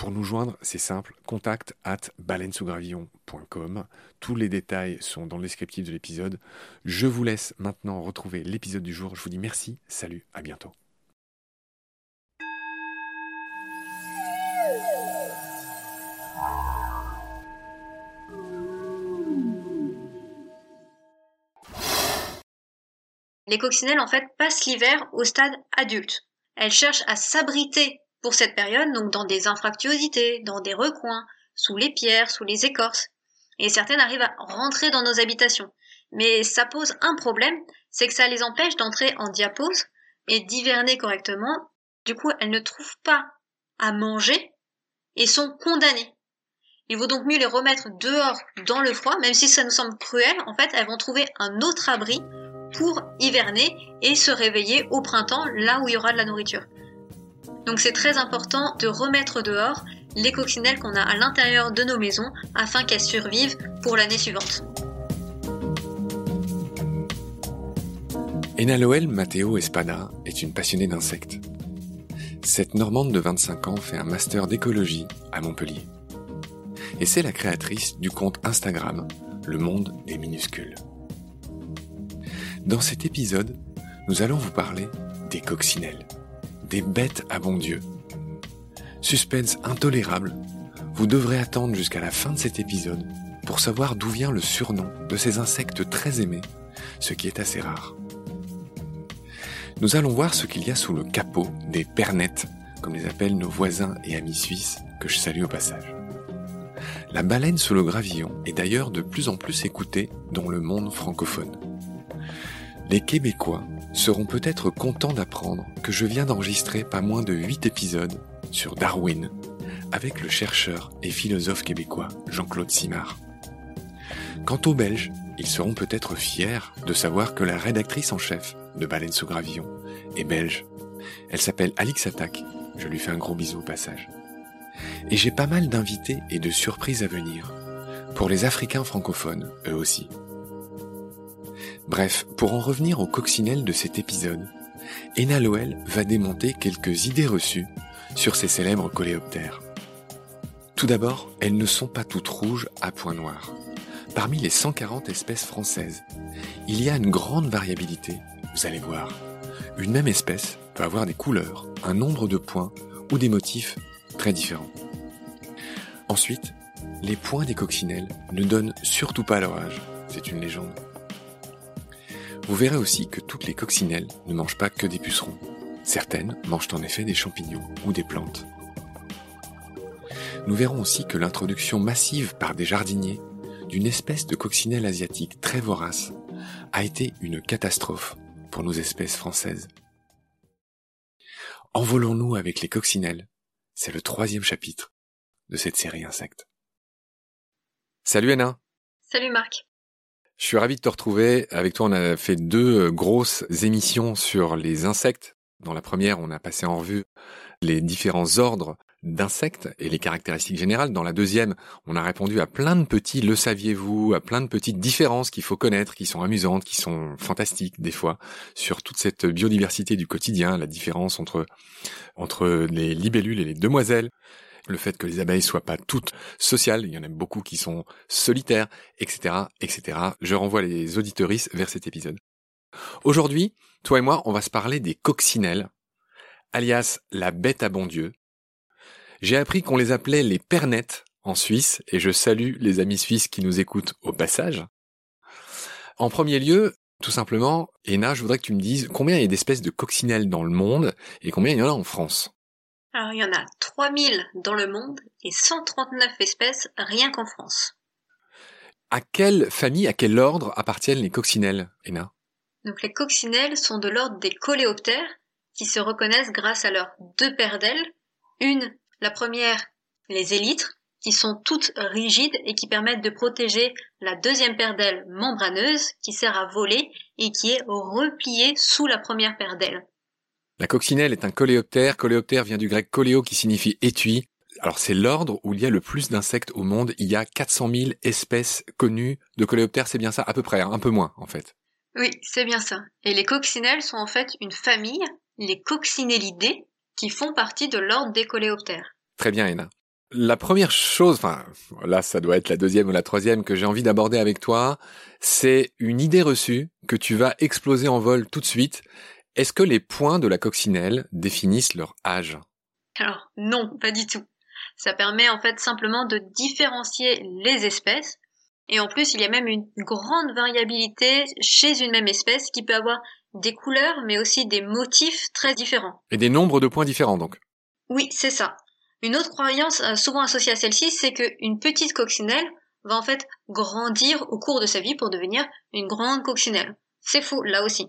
Pour nous joindre, c'est simple, contact at baleinesougravillon.com. Tous les détails sont dans le descriptif de l'épisode. Je vous laisse maintenant retrouver l'épisode du jour. Je vous dis merci, salut, à bientôt. Les coccinelles, en fait, passent l'hiver au stade adulte. Elles cherchent à s'abriter pour cette période, donc dans des infractuosités, dans des recoins, sous les pierres, sous les écorces. Et certaines arrivent à rentrer dans nos habitations. Mais ça pose un problème, c'est que ça les empêche d'entrer en diapause et d'hiverner correctement. Du coup, elles ne trouvent pas à manger et sont condamnées. Il vaut donc mieux les remettre dehors dans le froid, même si ça nous semble cruel, en fait, elles vont trouver un autre abri pour hiverner et se réveiller au printemps, là où il y aura de la nourriture. Donc c'est très important de remettre dehors les coccinelles qu'on a à l'intérieur de nos maisons afin qu'elles survivent pour l'année suivante. Enaloel Matteo Espada est une passionnée d'insectes. Cette Normande de 25 ans fait un master d'écologie à Montpellier. Et c'est la créatrice du compte Instagram Le Monde des Minuscules. Dans cet épisode, nous allons vous parler des coccinelles des bêtes à bon Dieu. Suspense intolérable, vous devrez attendre jusqu'à la fin de cet épisode pour savoir d'où vient le surnom de ces insectes très aimés, ce qui est assez rare. Nous allons voir ce qu'il y a sous le capot des pernettes, comme les appellent nos voisins et amis suisses, que je salue au passage. La baleine sous le gravillon est d'ailleurs de plus en plus écoutée dans le monde francophone. Les Québécois seront peut-être contents d'apprendre que je viens d'enregistrer pas moins de 8 épisodes sur Darwin avec le chercheur et philosophe québécois Jean-Claude Simard. Quant aux Belges, ils seront peut-être fiers de savoir que la rédactrice en chef de Baleine sous Gravillon est belge. Elle s'appelle Alix Attack. Je lui fais un gros bisou au passage. Et j'ai pas mal d'invités et de surprises à venir. Pour les Africains francophones, eux aussi. Bref, pour en revenir aux coccinelles de cet épisode, Ena Loel va démonter quelques idées reçues sur ces célèbres coléoptères. Tout d'abord, elles ne sont pas toutes rouges à points noirs. Parmi les 140 espèces françaises, il y a une grande variabilité, vous allez voir. Une même espèce peut avoir des couleurs, un nombre de points ou des motifs très différents. Ensuite, les points des coccinelles ne donnent surtout pas leur âge, c'est une légende. Vous verrez aussi que toutes les coccinelles ne mangent pas que des pucerons. Certaines mangent en effet des champignons ou des plantes. Nous verrons aussi que l'introduction massive par des jardiniers d'une espèce de coccinelle asiatique très vorace a été une catastrophe pour nos espèces françaises. Envolons-nous avec les coccinelles. C'est le troisième chapitre de cette série Insectes. Salut Anna. Salut Marc. Je suis ravi de te retrouver. Avec toi, on a fait deux euh, grosses émissions sur les insectes. Dans la première, on a passé en revue les différents ordres d'insectes et les caractéristiques générales. Dans la deuxième, on a répondu à plein de petits le saviez-vous, à plein de petites différences qu'il faut connaître, qui sont amusantes, qui sont fantastiques des fois, sur toute cette biodiversité du quotidien, la différence entre, entre les libellules et les demoiselles, le fait que les abeilles soient pas toutes sociales, il y en a beaucoup qui sont solitaires, etc., etc. Je renvoie les auditoristes vers cet épisode. Aujourd'hui, toi et moi, on va se parler des coccinelles, alias la bête à bon Dieu. J'ai appris qu'on les appelait les pernettes en Suisse, et je salue les amis suisses qui nous écoutent au passage. En premier lieu, tout simplement, Ena, je voudrais que tu me dises combien il y a d'espèces de coccinelles dans le monde et combien il y en a en France. Alors, il y en a 3000 dans le monde et 139 espèces rien qu'en France. À quelle famille, à quel ordre appartiennent les coccinelles, Ena Donc, les coccinelles sont de l'ordre des coléoptères qui se reconnaissent grâce à leurs deux paires d'ailes. Une, la première, les élytres, qui sont toutes rigides et qui permettent de protéger la deuxième paire d'ailes membraneuse qui sert à voler et qui est repliée sous la première paire d'ailes. La coccinelle est un coléoptère. Coléoptère vient du grec coléo qui signifie étui. Alors c'est l'ordre où il y a le plus d'insectes au monde. Il y a 400 000 espèces connues de coléoptères. C'est bien ça? À peu près, hein, un peu moins en fait. Oui, c'est bien ça. Et les coccinelles sont en fait une famille, les coccinellidés, qui font partie de l'ordre des coléoptères. Très bien, Ena. La première chose, enfin là ça doit être la deuxième ou la troisième que j'ai envie d'aborder avec toi, c'est une idée reçue que tu vas exploser en vol tout de suite est-ce que les points de la coccinelle définissent leur âge? Alors non, pas du tout. Ça permet en fait simplement de différencier les espèces. Et en plus, il y a même une grande variabilité chez une même espèce qui peut avoir des couleurs, mais aussi des motifs très différents. Et des nombres de points différents donc? Oui, c'est ça. Une autre croyance euh, souvent associée à celle-ci, c'est qu'une petite coccinelle va en fait grandir au cours de sa vie pour devenir une grande coccinelle. C'est faux, là aussi.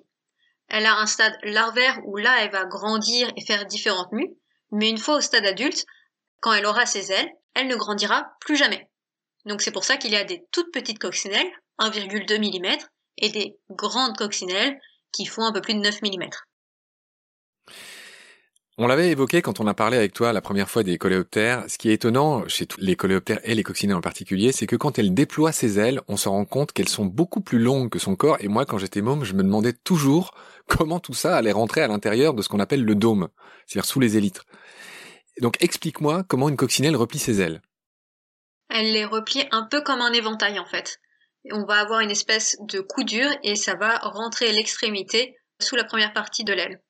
Elle a un stade larvaire où là, elle va grandir et faire différentes mues, mais une fois au stade adulte, quand elle aura ses ailes, elle ne grandira plus jamais. Donc c'est pour ça qu'il y a des toutes petites coccinelles, 1,2 mm, et des grandes coccinelles qui font un peu plus de 9 mm. On l'avait évoqué quand on a parlé avec toi la première fois des coléoptères. Ce qui est étonnant chez tous les coléoptères et les coccinelles en particulier, c'est que quand elle déploie ses ailes, on se rend compte qu'elles sont beaucoup plus longues que son corps. Et moi, quand j'étais môme, je me demandais toujours comment tout ça allait rentrer à l'intérieur de ce qu'on appelle le dôme, c'est-à-dire sous les élytres. Donc explique-moi comment une coccinelle replie ses ailes. Elle les replie un peu comme un éventail en fait. On va avoir une espèce de coup dur et ça va rentrer l'extrémité sous la première partie de l'aile.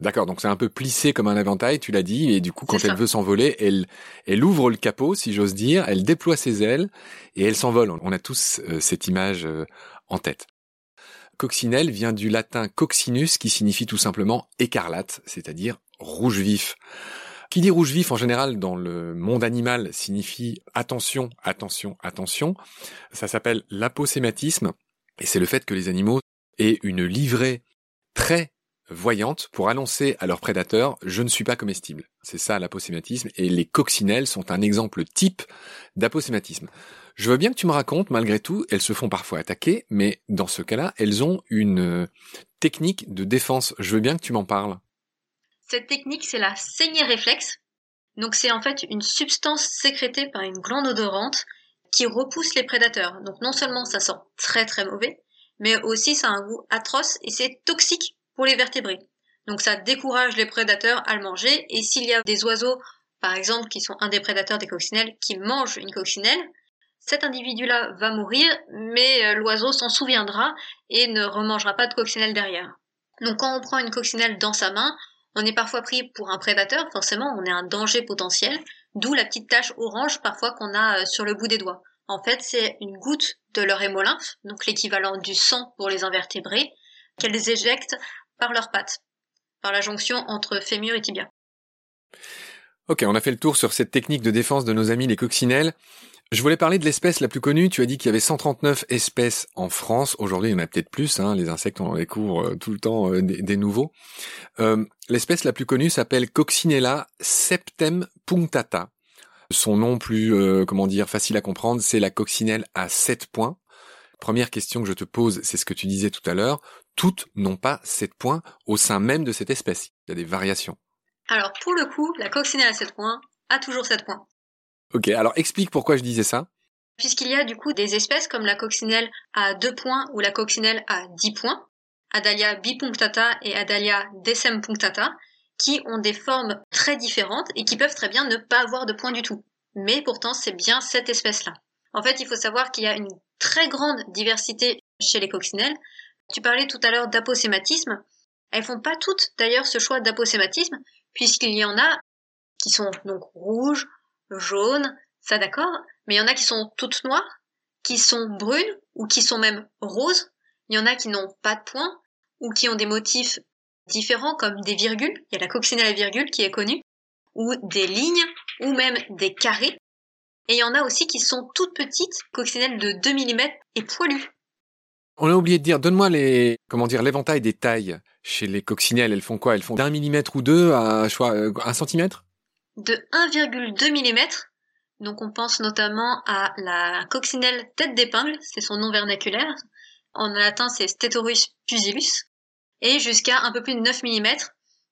D'accord, donc c'est un peu plissé comme un éventail, tu l'as dit, et du coup, quand elle veut s'envoler, elle, elle ouvre le capot, si j'ose dire, elle déploie ses ailes et elle s'envole. On a tous euh, cette image euh, en tête. Coccinelle vient du latin coccinus qui signifie tout simplement écarlate, c'est-à-dire rouge vif. Qui dit rouge vif en général dans le monde animal signifie attention, attention, attention. Ça s'appelle l'aposématisme et c'est le fait que les animaux aient une livrée très voyante pour annoncer à leurs prédateurs je ne suis pas comestible. C'est ça l'aposématisme et les coccinelles sont un exemple type d'aposématisme. Je veux bien que tu me racontes, malgré tout, elles se font parfois attaquer, mais dans ce cas-là, elles ont une euh, technique de défense. Je veux bien que tu m'en parles. Cette technique, c'est la saignée réflexe. Donc c'est en fait une substance sécrétée par une glande odorante qui repousse les prédateurs. Donc non seulement ça sent très très mauvais, mais aussi ça a un goût atroce et c'est toxique pour les vertébrés. Donc ça décourage les prédateurs à le manger et s'il y a des oiseaux, par exemple, qui sont un des prédateurs des coccinelles, qui mangent une coccinelle, cet individu-là va mourir, mais euh, l'oiseau s'en souviendra et ne remangera pas de coccinelle derrière. Donc quand on prend une coccinelle dans sa main, on est parfois pris pour un prédateur, forcément on est un danger potentiel, d'où la petite tache orange parfois qu'on a euh, sur le bout des doigts. En fait, c'est une goutte de leur hémolymphe, donc l'équivalent du sang pour les invertébrés, qu'elles éjectent par leurs pattes, par la jonction entre fémur et tibia. Ok, on a fait le tour sur cette technique de défense de nos amis les coccinelles. Je voulais parler de l'espèce la plus connue. Tu as dit qu'il y avait 139 espèces en France. Aujourd'hui, il y en a peut-être plus. Hein. Les insectes, on court euh, tout le temps euh, des, nouveaux. Euh, l'espèce la plus connue s'appelle Coccinella septem punctata. Son nom plus, comment dire, facile à comprendre, c'est la coccinelle à sept points. Première question que je te pose, c'est ce que tu disais tout à l'heure. Toutes n'ont pas sept points au sein même de cette espèce. Il y a des variations. Alors, pour le coup, la coccinelle à sept points a toujours sept points. Ok, alors explique pourquoi je disais ça. Puisqu'il y a du coup des espèces comme la coccinelle à 2 points ou la coccinelle à 10 points, Adalia bipunctata et Adalia decempunctata, qui ont des formes très différentes et qui peuvent très bien ne pas avoir de points du tout. Mais pourtant, c'est bien cette espèce-là. En fait, il faut savoir qu'il y a une très grande diversité chez les coccinelles. Tu parlais tout à l'heure d'aposématisme. Elles font pas toutes d'ailleurs ce choix d'aposématisme, puisqu'il y en a qui sont donc rouges, jaune, ça d'accord, mais il y en a qui sont toutes noires, qui sont brunes ou qui sont même roses. Il y en a qui n'ont pas de points ou qui ont des motifs différents comme des virgules. Il y a la coccinelle à virgule qui est connue, ou des lignes, ou même des carrés. Et il y en a aussi qui sont toutes petites, coccinelles de 2 mm et poilues. On a oublié de dire, donne-moi comment dire, l'éventail des tailles chez les coccinelles. Elles font quoi? Elles font d'un millimètre ou deux à, euh, un centimètre? De 1,2 mm. Donc on pense notamment à la coccinelle tête d'épingle, c'est son nom vernaculaire. En latin c'est Stetorus pusillus. Et jusqu'à un peu plus de 9 mm.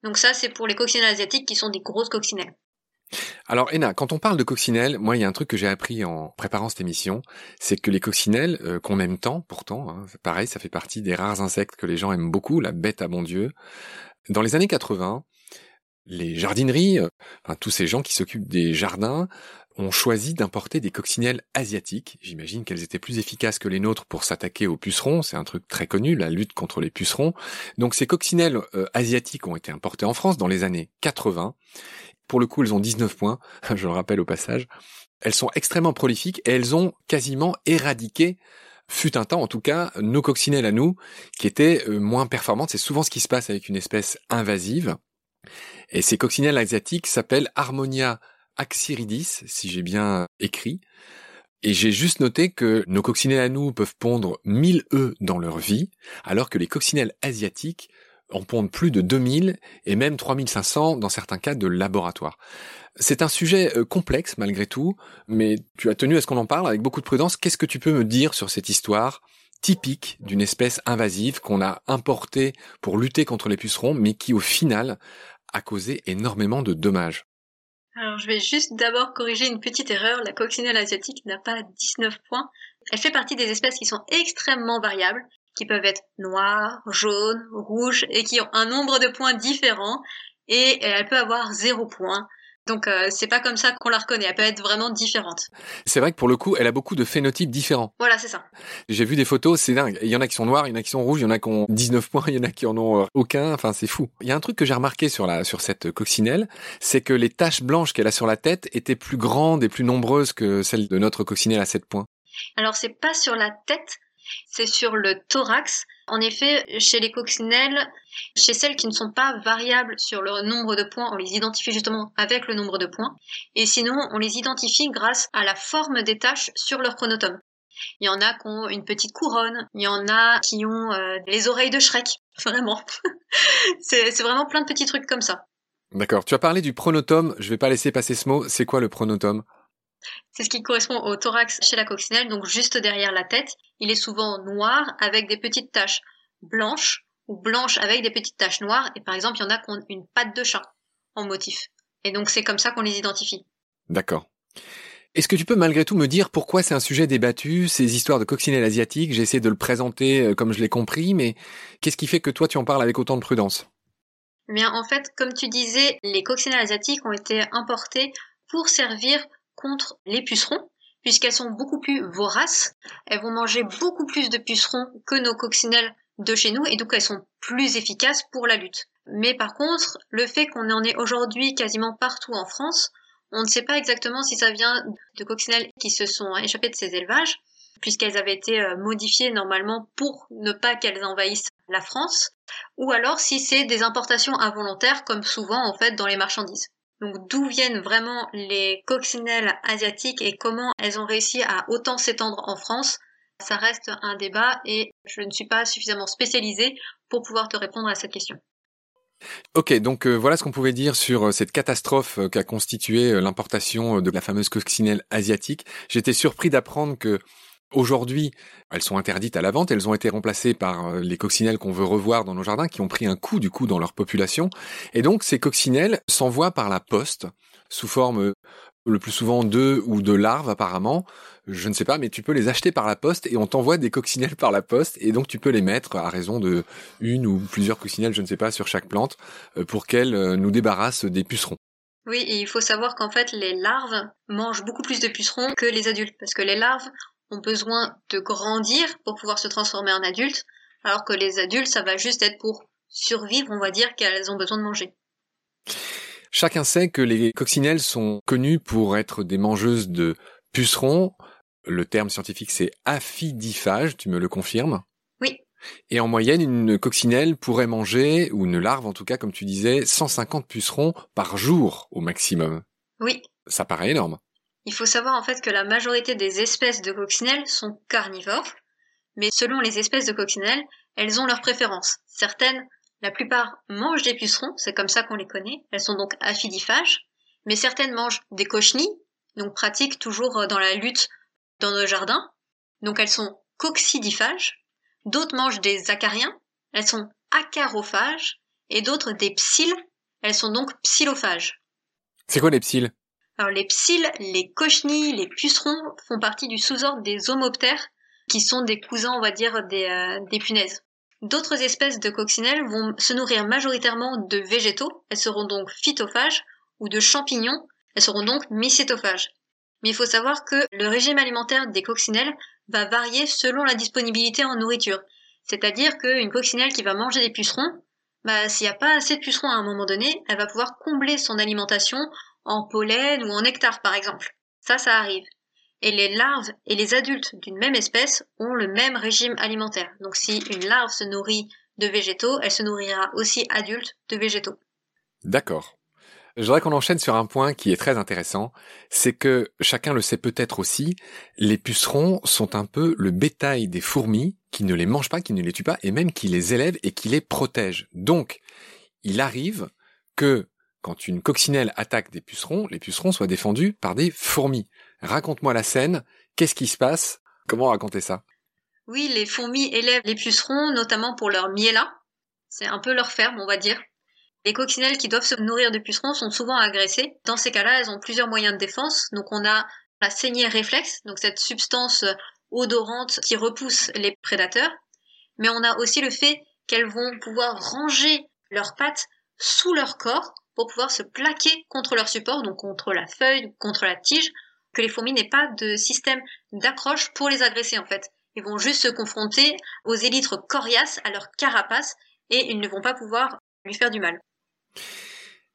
Donc ça c'est pour les coccinelles asiatiques qui sont des grosses coccinelles. Alors Ena, quand on parle de coccinelles, moi il y a un truc que j'ai appris en préparant cette émission, c'est que les coccinelles, euh, qu'on aime tant pourtant, hein, pareil, ça fait partie des rares insectes que les gens aiment beaucoup, la bête à bon Dieu. Dans les années 80, les jardineries, euh, enfin, tous ces gens qui s'occupent des jardins, ont choisi d'importer des coccinelles asiatiques. J'imagine qu'elles étaient plus efficaces que les nôtres pour s'attaquer aux pucerons. C'est un truc très connu, la lutte contre les pucerons. Donc ces coccinelles euh, asiatiques ont été importées en France dans les années 80. Pour le coup, elles ont 19 points, je le rappelle au passage. Elles sont extrêmement prolifiques et elles ont quasiment éradiqué fut un temps en tout cas nos coccinelles à nous qui étaient euh, moins performantes. C'est souvent ce qui se passe avec une espèce invasive. Et ces coccinelles asiatiques s'appellent Harmonia axiridis, si j'ai bien écrit. Et j'ai juste noté que nos coccinelles à nous peuvent pondre 1000 œufs dans leur vie, alors que les coccinelles asiatiques en pondent plus de 2000 et même 3500 dans certains cas de laboratoire. C'est un sujet euh, complexe malgré tout, mais tu as tenu à ce qu'on en parle avec beaucoup de prudence. Qu'est-ce que tu peux me dire sur cette histoire typique d'une espèce invasive qu'on a importée pour lutter contre les pucerons, mais qui au final a causé énormément de dommages? Alors je vais juste d'abord corriger une petite erreur. La coccinelle asiatique n'a pas 19 points. Elle fait partie des espèces qui sont extrêmement variables, qui peuvent être noires, jaunes, rouges et qui ont un nombre de points différents. Et elle peut avoir 0 points. Donc euh, c'est pas comme ça qu'on la reconnaît, elle peut être vraiment différente. C'est vrai que pour le coup, elle a beaucoup de phénotypes différents. Voilà, c'est ça. J'ai vu des photos, c'est dingue. Il y en a qui sont noirs, il y en a qui sont rouges, il y en a qui ont 19 points, il y en a qui en ont euh, aucun, enfin c'est fou. Il y a un truc que j'ai remarqué sur la sur cette coccinelle, c'est que les taches blanches qu'elle a sur la tête étaient plus grandes et plus nombreuses que celles de notre coccinelle à 7 points. Alors c'est pas sur la tête, c'est sur le thorax. En effet, chez les coccinelles, chez celles qui ne sont pas variables sur le nombre de points, on les identifie justement avec le nombre de points. Et sinon, on les identifie grâce à la forme des taches sur leur chronotome. Il y en a qui ont une petite couronne, il y en a qui ont euh, les oreilles de Shrek, vraiment. c'est vraiment plein de petits trucs comme ça. D'accord. Tu as parlé du pronotum, je vais pas laisser passer ce mot. C'est quoi le pronotum? C'est ce qui correspond au thorax chez la coccinelle, donc juste derrière la tête. Il est souvent noir avec des petites taches blanches ou blanches avec des petites taches noires. Et par exemple, il y en a qui ont une patte de chat en motif. Et donc c'est comme ça qu'on les identifie. D'accord. Est-ce que tu peux malgré tout me dire pourquoi c'est un sujet débattu, ces histoires de coccinelle asiatique J'ai essayé de le présenter euh, comme je l'ai compris, mais qu'est-ce qui fait que toi tu en parles avec autant de prudence? Eh Bien, en fait, comme tu disais, les coccinelles asiatiques ont été importées pour servir contre les pucerons, puisqu'elles sont beaucoup plus voraces. Elles vont manger beaucoup plus de pucerons que nos coccinelles de chez nous, et donc elles sont plus efficaces pour la lutte. Mais par contre, le fait qu'on en ait aujourd'hui quasiment partout en France, on ne sait pas exactement si ça vient de coccinelles qui se sont échappées de ces élevages, puisqu'elles avaient été euh, modifiées normalement pour ne pas qu'elles envahissent la France, ou alors si c'est des importations involontaires, comme souvent en fait dans les marchandises. Donc d'où viennent vraiment les coccinelles asiatiques et comment elles ont réussi à autant s'étendre en France? Ça reste un débat et je ne suis pas suffisamment spécialisée pour pouvoir te répondre à cette question. Ok, donc euh, voilà ce qu'on pouvait dire sur euh, cette catastrophe euh, qu'a constitué l'importation de la fameuse coccinelle asiatique. J'étais surpris d'apprendre que Aujourd'hui, elles sont interdites à la vente, elles ont été remplacées par les coccinelles qu'on veut revoir dans nos jardins, qui ont pris un coup du coup dans leur population. Et donc ces coccinelles s'envoient par la poste, sous forme le plus souvent d'œufs ou de larves apparemment, je ne sais pas, mais tu peux les acheter par la poste et on t'envoie des coccinelles par la poste et donc tu peux les mettre à raison de une ou plusieurs coccinelles, je ne sais pas, sur chaque plante euh, pour qu'elles euh, nous débarrassent des pucerons. Oui, et il faut savoir qu'en fait les larves mangent beaucoup plus de pucerons que les adultes parce que les larves ont besoin de grandir pour pouvoir se transformer en adultes, alors que les adultes ça va juste être pour survivre, on va dire qu'elles ont besoin de manger. Chacun sait que les coccinelles sont connues pour être des mangeuses de pucerons. Le terme scientifique c'est aphidiphage, tu me le confirmes? Oui. Et en moyenne, une coccinelle pourrait manger, ou une larve en tout cas, comme tu disais, 150 pucerons par jour au maximum. Oui. Ça paraît énorme. Il faut savoir en fait que la majorité des espèces de coccinelles sont carnivores, mais selon les espèces de coccinelles, elles ont leurs préférences. Certaines la plupart mangent des pucerons, c'est comme ça qu'on les connaît. Elles sont donc aphidiphages. Mais certaines mangent des cochenilles, donc pratiquent toujours euh, dans la lutte dans nos jardins. Donc elles sont coccidiphages. D'autres mangent des acariens. Elles sont acarophages. Et d'autres des psylles. Elles sont donc psyllophages. C'est quoi les psylles Alors les psylles, les cochenilles, les pucerons font partie du sous-ordre des homoptères, qui sont des cousins, on va dire, des, euh, des punaises. D'autres espèces de coccinelles vont se nourrir majoritairement de végétaux, elles seront donc phytophages, ou de champignons, elles seront donc mycétophages. Mais il faut savoir que le régime alimentaire des coccinelles va varier selon la disponibilité en nourriture. C'est-à-dire qu'une coccinelle qui va manger des pucerons, bah, s'il n'y a pas assez de pucerons à un moment donné, elle va pouvoir combler son alimentation en pollen ou en nectar par exemple. Ça, ça arrive et les larves et les adultes d'une même espèce ont le même régime alimentaire. Donc si une larve se nourrit de végétaux, elle se nourrira aussi adulte de végétaux. D'accord. Je voudrais qu'on enchaîne sur un point qui est très intéressant, c'est que chacun le sait peut-être aussi, les pucerons sont un peu le bétail des fourmis qui ne les mangent pas, qui ne les tuent pas, et même qui les élèvent et qui les protègent. Donc, il arrive que quand une coccinelle attaque des pucerons, les pucerons soient défendus par des fourmis. Raconte-moi la scène. Qu'est-ce qui se passe? Comment raconter ça? Oui, les fourmis élèvent les pucerons, notamment pour leur miella. C'est un peu leur ferme, on va dire. Les coccinelles qui doivent se nourrir de pucerons sont souvent agressées. Dans ces cas-là, elles ont plusieurs moyens de défense. Donc on a la saignée réflexe, donc cette substance odorante qui repousse les prédateurs. Mais on a aussi le fait qu'elles vont pouvoir ranger leurs pattes sous leur corps pour pouvoir se plaquer contre leur support, donc contre la feuille, contre la tige, que les fourmis n'aient pas de système d'accroche pour les agresser en fait. Ils vont juste se confronter aux élytres coriaces, à leur carapace, et ils ne vont pas pouvoir lui faire du mal.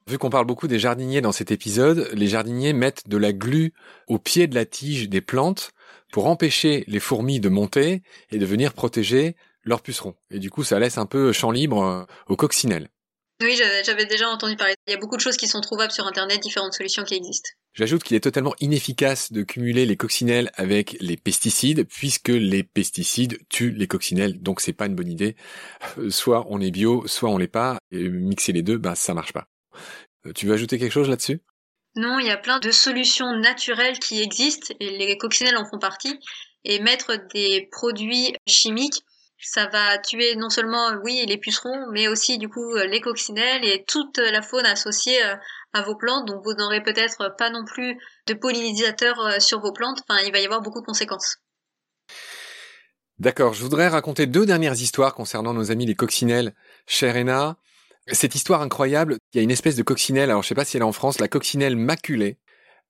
Vu qu'on parle beaucoup des jardiniers dans cet épisode, les jardiniers mettent de la glu au pied de la tige des plantes pour empêcher les fourmis de monter et de venir protéger leurs pucerons. Et du coup, ça laisse un peu champ libre euh, aux coccinelles. Oui, j'avais déjà entendu parler. Il y a beaucoup de choses qui sont trouvables sur Internet, différentes solutions qui existent. J'ajoute qu'il est totalement inefficace de cumuler les coccinelles avec les pesticides, puisque les pesticides tuent les coccinelles, donc c'est pas une bonne idée. Euh, soit on est bio, soit on l'est pas, et mixer les deux, ben ça marche pas. Euh, tu veux ajouter quelque chose là-dessus? Non, il y a plein de solutions naturelles qui existent, et les coccinelles en font partie, et mettre des produits chimiques ça va tuer non seulement oui les pucerons mais aussi du coup les coccinelles et toute la faune associée euh, à vos plantes. Donc vous n'aurez peut-être pas non plus de pollinisateurs euh, sur vos plantes. Enfin il va y avoir beaucoup de conséquences. D'accord, je voudrais raconter deux dernières histoires concernant nos amis les coccinelles. Chère Ena, cette histoire incroyable, il y a une espèce de coccinelle, alors je sais pas si elle est en France, la coccinelle maculée,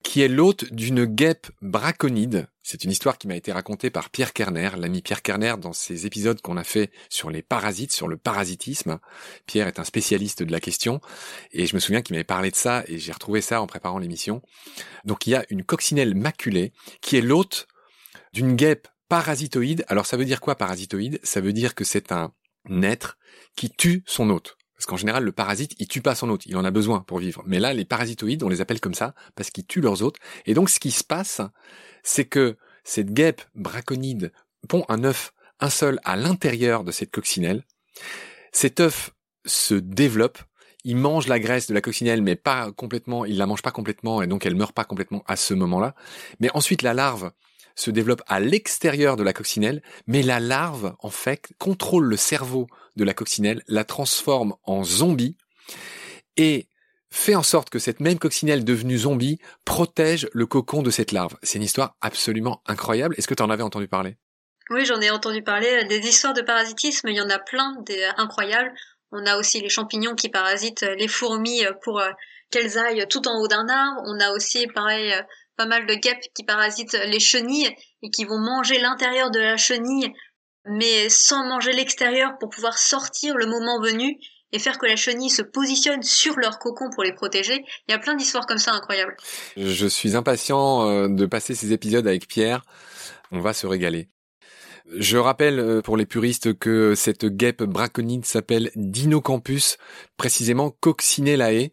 qui est l'hôte d'une guêpe braconide. C'est une histoire qui m'a été racontée par Pierre Kerner, l'ami Pierre Kerner, dans ses épisodes qu'on a fait sur les parasites, sur le parasitisme. Pierre est un spécialiste de la question, et je me souviens qu'il m'avait parlé de ça, et j'ai retrouvé ça en préparant l'émission. Donc il y a une coccinelle maculée, qui est l'hôte d'une guêpe parasitoïde. Alors ça veut dire quoi parasitoïde? Ça veut dire que c'est un être qui tue son hôte. Parce qu'en général, le parasite, il tue pas son hôte, il en a besoin pour vivre. Mais là, les parasitoïdes, on les appelle comme ça parce qu'ils tuent leurs hôtes. Et donc, ce qui se passe, c'est que cette guêpe braconide pond un œuf, un seul, à l'intérieur de cette coccinelle. Cet œuf se développe, il mange la graisse de la coccinelle, mais pas complètement, il la mange pas complètement, et donc elle meurt pas complètement à ce moment-là. Mais ensuite, la larve se développe à l'extérieur de la coccinelle, mais la larve, en fait, contrôle le cerveau de la coccinelle, la transforme en zombie, et fait en sorte que cette même coccinelle devenue zombie protège le cocon de cette larve. C'est une histoire absolument incroyable. Est-ce que tu en avais entendu parler? Oui, j'en ai entendu parler. Des histoires de parasitisme, il y en a plein, des incroyables. On a aussi les champignons qui parasitent les fourmis pour qu'elles aillent tout en haut d'un arbre. On a aussi, pareil, pas mal de guêpes qui parasitent les chenilles et qui vont manger l'intérieur de la chenille, mais sans manger l'extérieur pour pouvoir sortir le moment venu et faire que la chenille se positionne sur leur cocon pour les protéger. Il y a plein d'histoires comme ça incroyables. Je suis impatient euh, de passer ces épisodes avec Pierre. On va se régaler. Je rappelle euh, pour les puristes que cette guêpe braconide s'appelle Dinocampus, précisément Coccinellaae.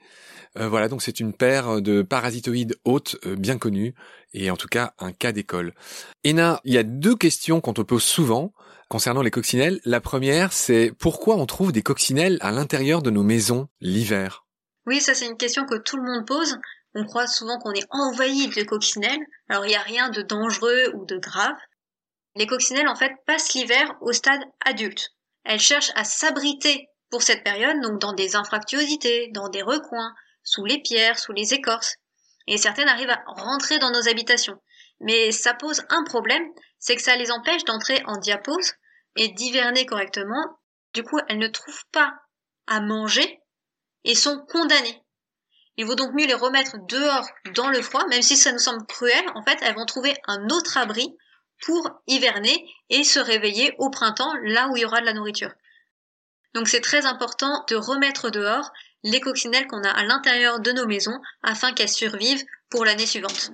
Euh, voilà, donc c'est une paire de parasitoïdes hôtes euh, bien connus, et en tout cas un cas d'école. Ena, il y a deux questions qu'on te pose souvent concernant les coccinelles. La première, c'est pourquoi on trouve des coccinelles à l'intérieur de nos maisons l'hiver? Oui, ça c'est une question que tout le monde pose. On croit souvent qu'on est envahi de coccinelles. Alors il n'y a rien de dangereux ou de grave. Les coccinelles en fait passent l'hiver au stade adulte. Elles cherchent à s'abriter pour cette période, donc dans des infractuosités, dans des recoins, sous les pierres, sous les écorces, et certaines arrivent à rentrer dans nos habitations. Mais ça pose un problème, c'est que ça les empêche d'entrer en diapause et d'hiverner correctement. Du coup, elles ne trouvent pas à manger et sont condamnées. Il vaut donc mieux les remettre dehors dans le froid, même si ça nous semble cruel, en fait, elles vont trouver un autre abri pour hiverner et se réveiller au printemps, là où il y aura de la nourriture. Donc c'est très important de remettre dehors les coccinelles qu'on a à l'intérieur de nos maisons afin qu'elles survivent pour l'année suivante.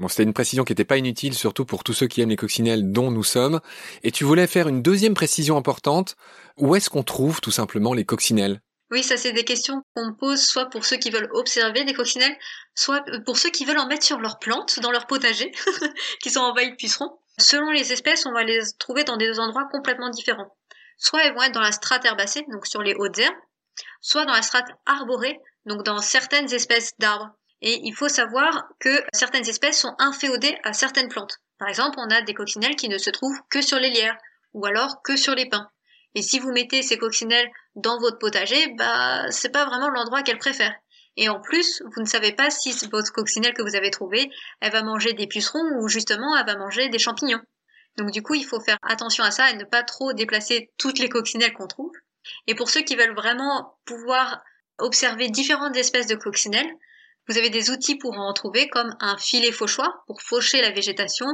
Bon, c'était une précision qui n'était pas inutile, surtout pour tous ceux qui aiment les coccinelles dont nous sommes. Et tu voulais faire une deuxième précision importante. Où est-ce qu'on trouve tout simplement les coccinelles? Oui, ça c'est des questions qu'on pose soit pour ceux qui veulent observer des coccinelles, soit pour ceux qui veulent en mettre sur leurs plantes, dans leur potager, qui sont envahis de pucerons. Selon les espèces, on va les trouver dans des endroits complètement différents. Soit elles vont être dans la strate herbacée, donc sur les hautes herbes, soit dans la strate arborée, donc dans certaines espèces d'arbres. Et il faut savoir que certaines espèces sont inféodées à certaines plantes. Par exemple, on a des coccinelles qui ne se trouvent que sur les lierres, ou alors que sur les pins. Et si vous mettez ces coccinelles dans votre potager, bah, c'est pas vraiment l'endroit qu'elles préfèrent. Et en plus, vous ne savez pas si votre coccinelle que vous avez trouvée, elle va manger des pucerons ou justement elle va manger des champignons. Donc du coup, il faut faire attention à ça et ne pas trop déplacer toutes les coccinelles qu'on trouve. Et pour ceux qui veulent vraiment pouvoir observer différentes espèces de coccinelles, vous avez des outils pour en trouver comme un filet fauchoir pour faucher la végétation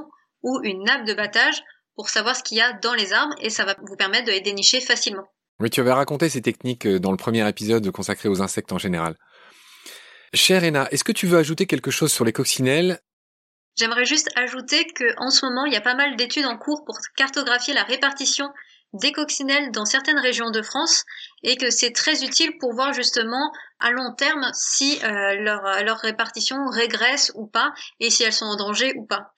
ou une nappe de battage pour savoir ce qu'il y a dans les arbres et ça va vous permettre de les dénicher facilement. Oui, tu avais raconté ces techniques euh, dans le premier épisode consacré aux insectes en général. Cher Ena, est-ce que tu veux ajouter quelque chose sur les coccinelles? J'aimerais juste ajouter qu'en ce moment, il y a pas mal d'études en cours pour cartographier la répartition des coccinelles dans certaines régions de France et que c'est très utile pour voir justement à long terme si euh, leur, leur répartition régresse ou pas et si elles sont en danger ou pas.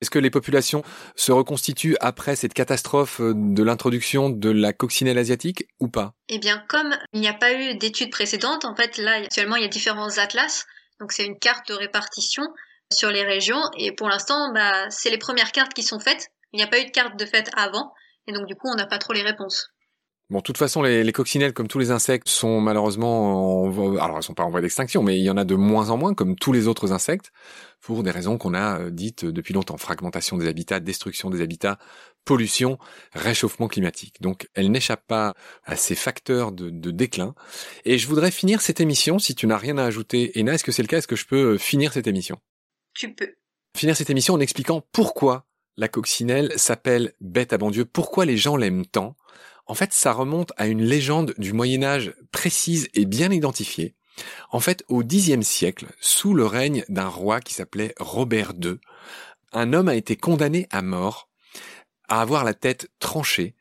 Est-ce que les populations se reconstituent après cette catastrophe euh, de l'introduction de la coccinelle asiatique ou pas? Eh bien, comme il n'y a pas eu d'études précédentes, en fait, là, actuellement, il y a différents atlas. Donc, c'est une carte de répartition sur les régions. Et pour l'instant, bah, c'est les premières cartes qui sont faites. Il n'y a pas eu de carte de fait avant. Et donc, du coup, on n'a pas trop les réponses. Bon, de toute façon, les, les, coccinelles, comme tous les insectes, sont malheureusement, en, alors elles sont pas en voie d'extinction, mais il y en a de moins en moins, comme tous les autres insectes, pour des raisons qu'on a euh, dites depuis longtemps fragmentation des habitats, destruction des habitats, pollution, réchauffement climatique. Donc, elles n'échappent pas à ces facteurs de, de, déclin. Et je voudrais finir cette émission. Si tu n'as rien à ajouter, Ena, est-ce que c'est le cas? Est-ce que je peux euh, finir cette émission? Tu peux. Finir cette émission en expliquant pourquoi la coccinelle s'appelle bête à bon Dieu. Pourquoi les gens l'aiment tant? En fait, ça remonte à une légende du Moyen Âge précise et bien identifiée. En fait, au Xe siècle, sous le règne d'un roi qui s'appelait Robert II, un homme a été condamné à mort, à avoir la tête tranchée,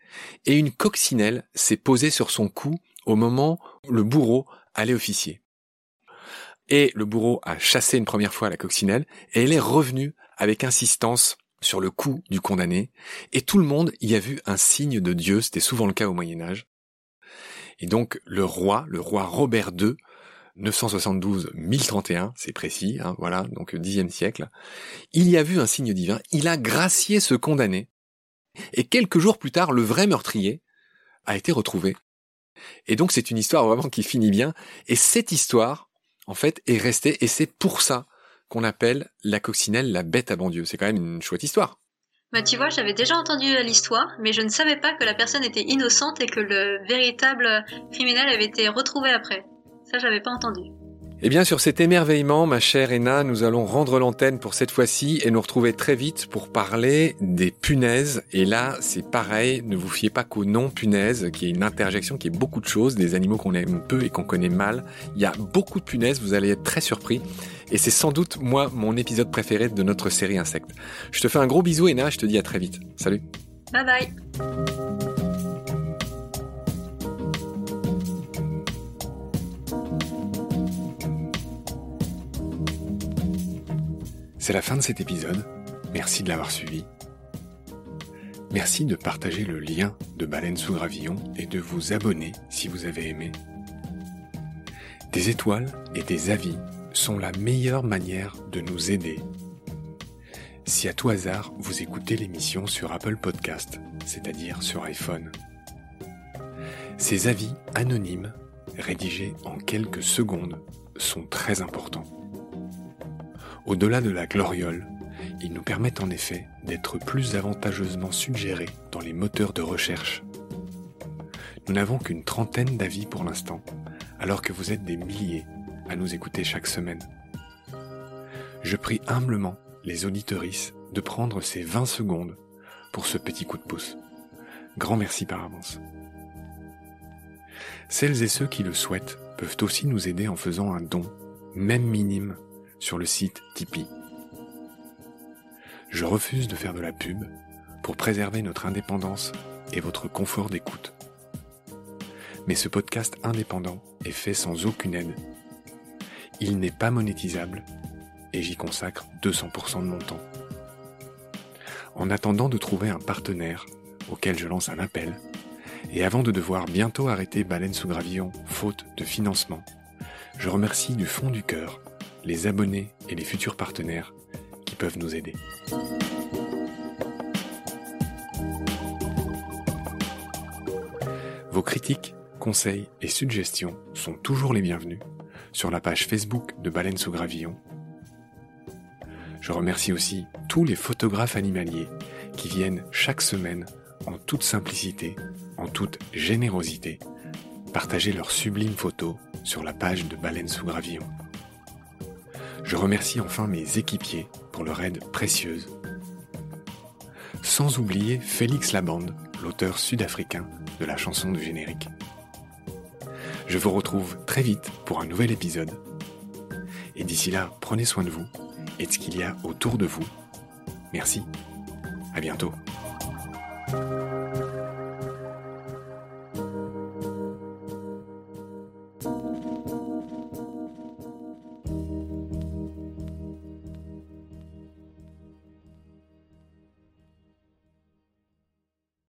et une coccinelle s'est posée sur son cou au moment où le bourreau allait officier. Et le bourreau a chassé une première fois la coccinelle et elle est revenue avec insistance sur le cou du condamné et tout le monde y a vu un signe de Dieu, c'était souvent le cas au Moyen Âge. Et donc le roi, le roi Robert II, 972-1031, c'est précis, hein, voilà, donc dixième siècle, il y a vu un signe divin, il a gracié ce condamné, et quelques jours plus tard, le vrai meurtrier a été retrouvé. Et donc c'est une histoire vraiment qui finit bien, et cette histoire, en fait, est restée, et c'est pour ça qu'on appelle la coccinelle la bête à bon Dieu. C'est quand même une chouette histoire. Bah tu vois, j'avais déjà entendu l'histoire, mais je ne savais pas que la personne était innocente et que le véritable criminel avait été retrouvé après. Ça, j'avais pas entendu. Eh bien, sur cet émerveillement, ma chère Ena, nous allons rendre l'antenne pour cette fois-ci et nous retrouver très vite pour parler des punaises. Et là, c'est pareil, ne vous fiez pas qu'au nom punaise, qui est une interjection qui est beaucoup de choses, des animaux qu'on aime peu et qu'on connaît mal. Il y a beaucoup de punaises, vous allez être très surpris. Et c'est sans doute, moi, mon épisode préféré de notre série Insectes. Je te fais un gros bisou, Ena, je te dis à très vite. Salut. Bye bye. C'est la fin de cet épisode. Merci de l'avoir suivi. Merci de partager le lien de Baleine sous Gravillon et de vous abonner si vous avez aimé. Des étoiles et des avis sont la meilleure manière de nous aider. Si à tout hasard vous écoutez l'émission sur Apple Podcast, c'est-à-dire sur iPhone, ces avis anonymes, rédigés en quelques secondes, sont très importants. Au-delà de la gloriole, ils nous permettent en effet d'être plus avantageusement suggérés dans les moteurs de recherche. Nous n'avons qu'une trentaine d'avis pour l'instant, alors que vous êtes des milliers à nous écouter chaque semaine. Je prie humblement les auditorices de prendre ces 20 secondes pour ce petit coup de pouce. Grand merci par avance. Celles et ceux qui le souhaitent peuvent aussi nous aider en faisant un don, même minime, sur le site Tipeee. Je refuse de faire de la pub pour préserver notre indépendance et votre confort d'écoute. Mais ce podcast indépendant est fait sans aucune aide. Il n'est pas monétisable et j'y consacre 200% de mon temps. En attendant de trouver un partenaire auquel je lance un appel, et avant de devoir bientôt arrêter Baleine sous Gravillon faute de financement, je remercie du fond du cœur les abonnés et les futurs partenaires qui peuvent nous aider. Vos critiques, conseils et suggestions sont toujours les bienvenus sur la page Facebook de Baleine sous Gravillon. Je remercie aussi tous les photographes animaliers qui viennent chaque semaine en toute simplicité, en toute générosité, partager leurs sublimes photos sur la page de Baleine sous Gravillon. Je remercie enfin mes équipiers pour leur aide précieuse. Sans oublier Félix Labande, l'auteur sud-africain de la chanson du générique. Je vous retrouve très vite pour un nouvel épisode. Et d'ici là, prenez soin de vous et de ce qu'il y a autour de vous. Merci. À bientôt.